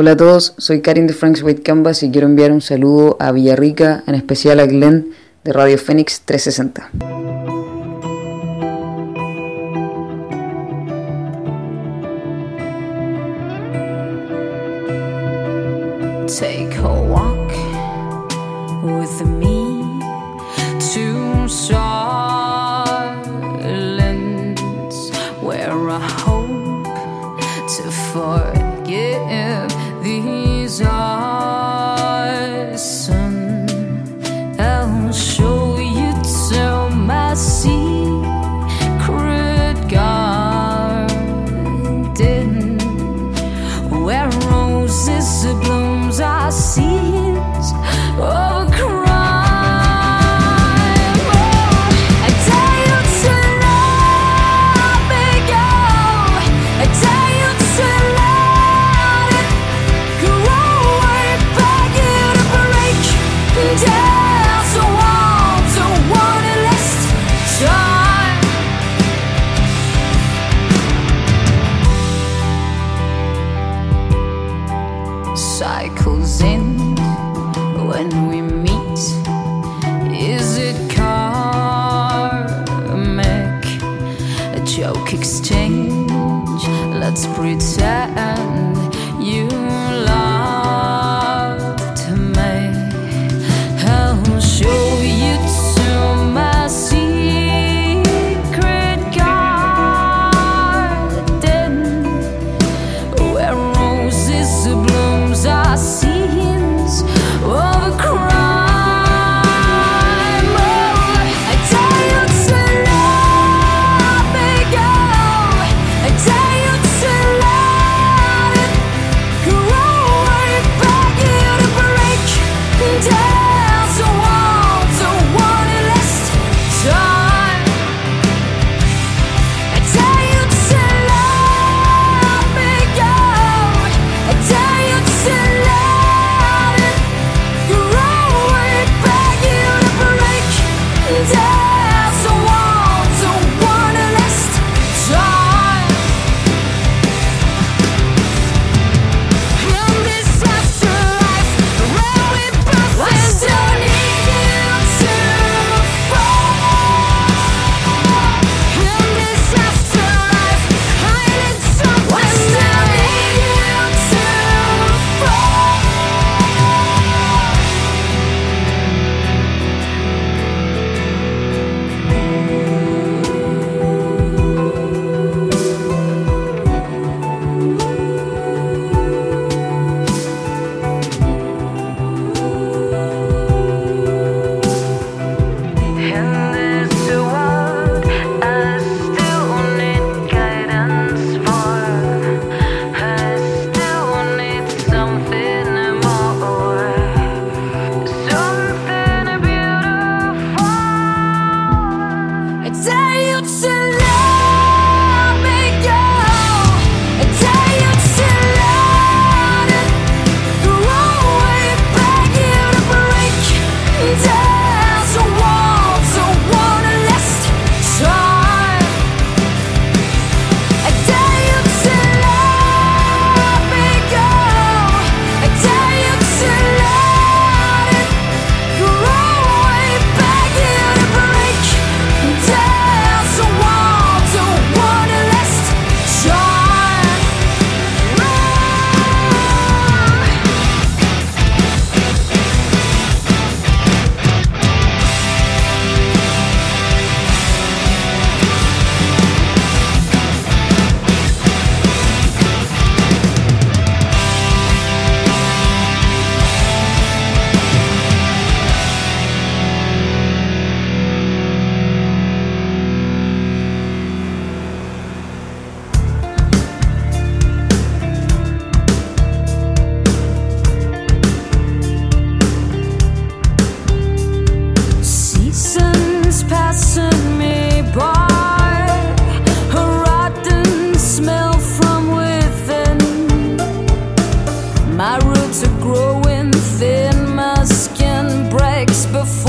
Hola a todos, soy Karin de Frank's White Canvas y quiero enviar un saludo a Villarrica, en especial a Glenn de Radio Fénix 360. let's pretend My roots are growing thin, my skin breaks before.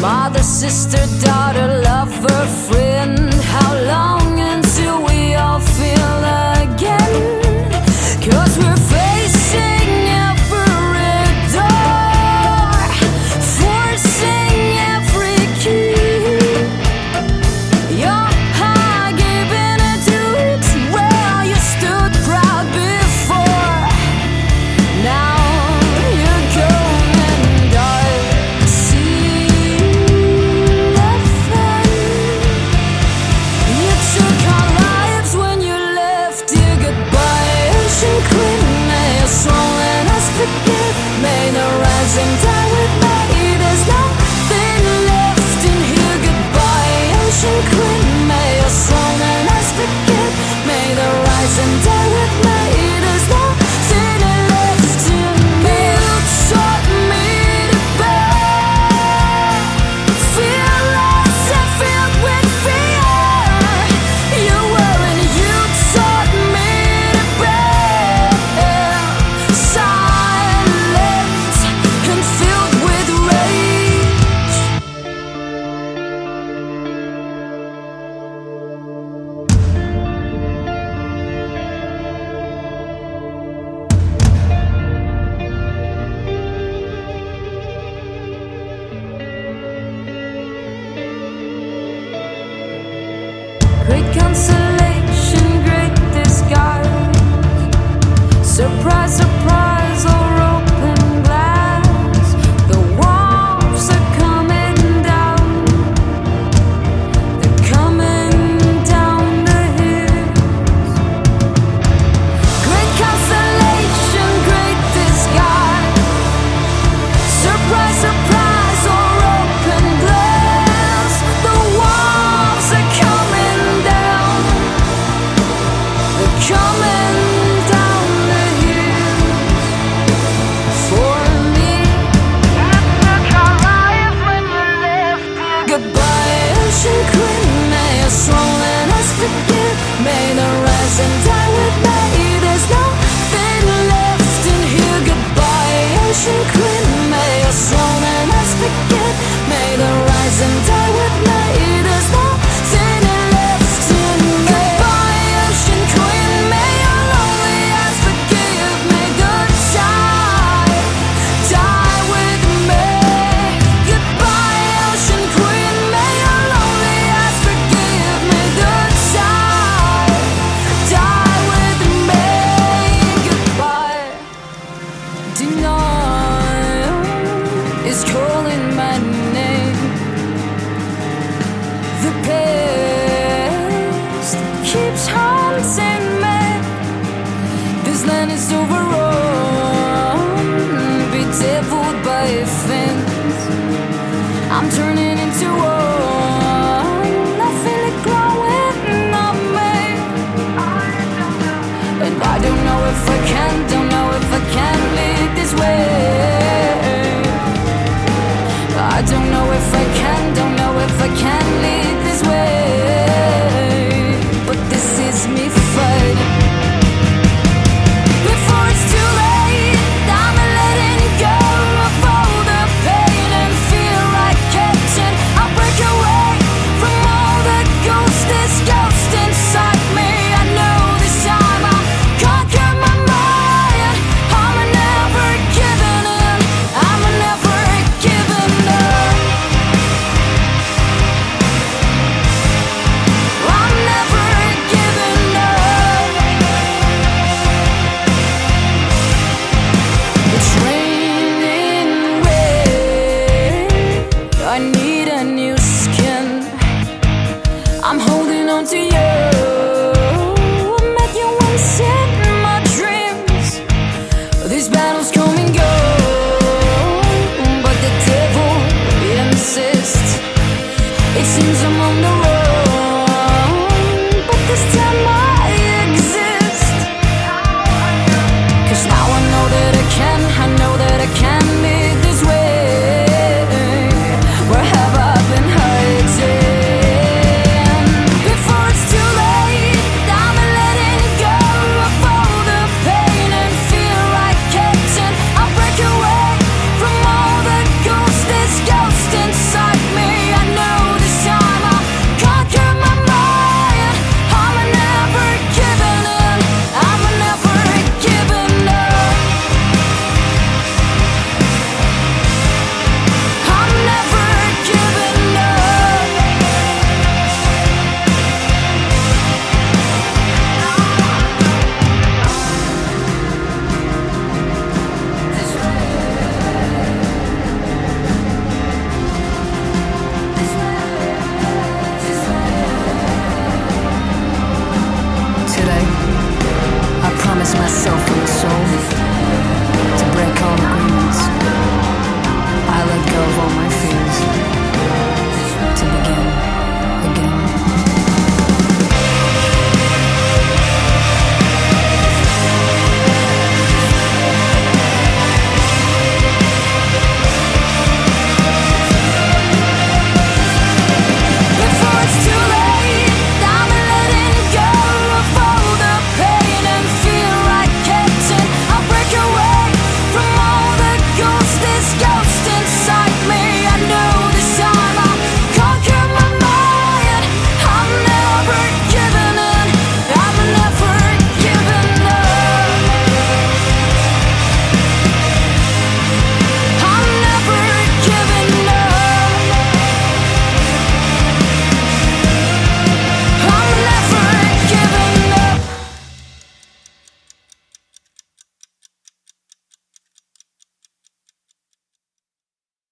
Mother, sister, daughter, lover, friend. How long ocean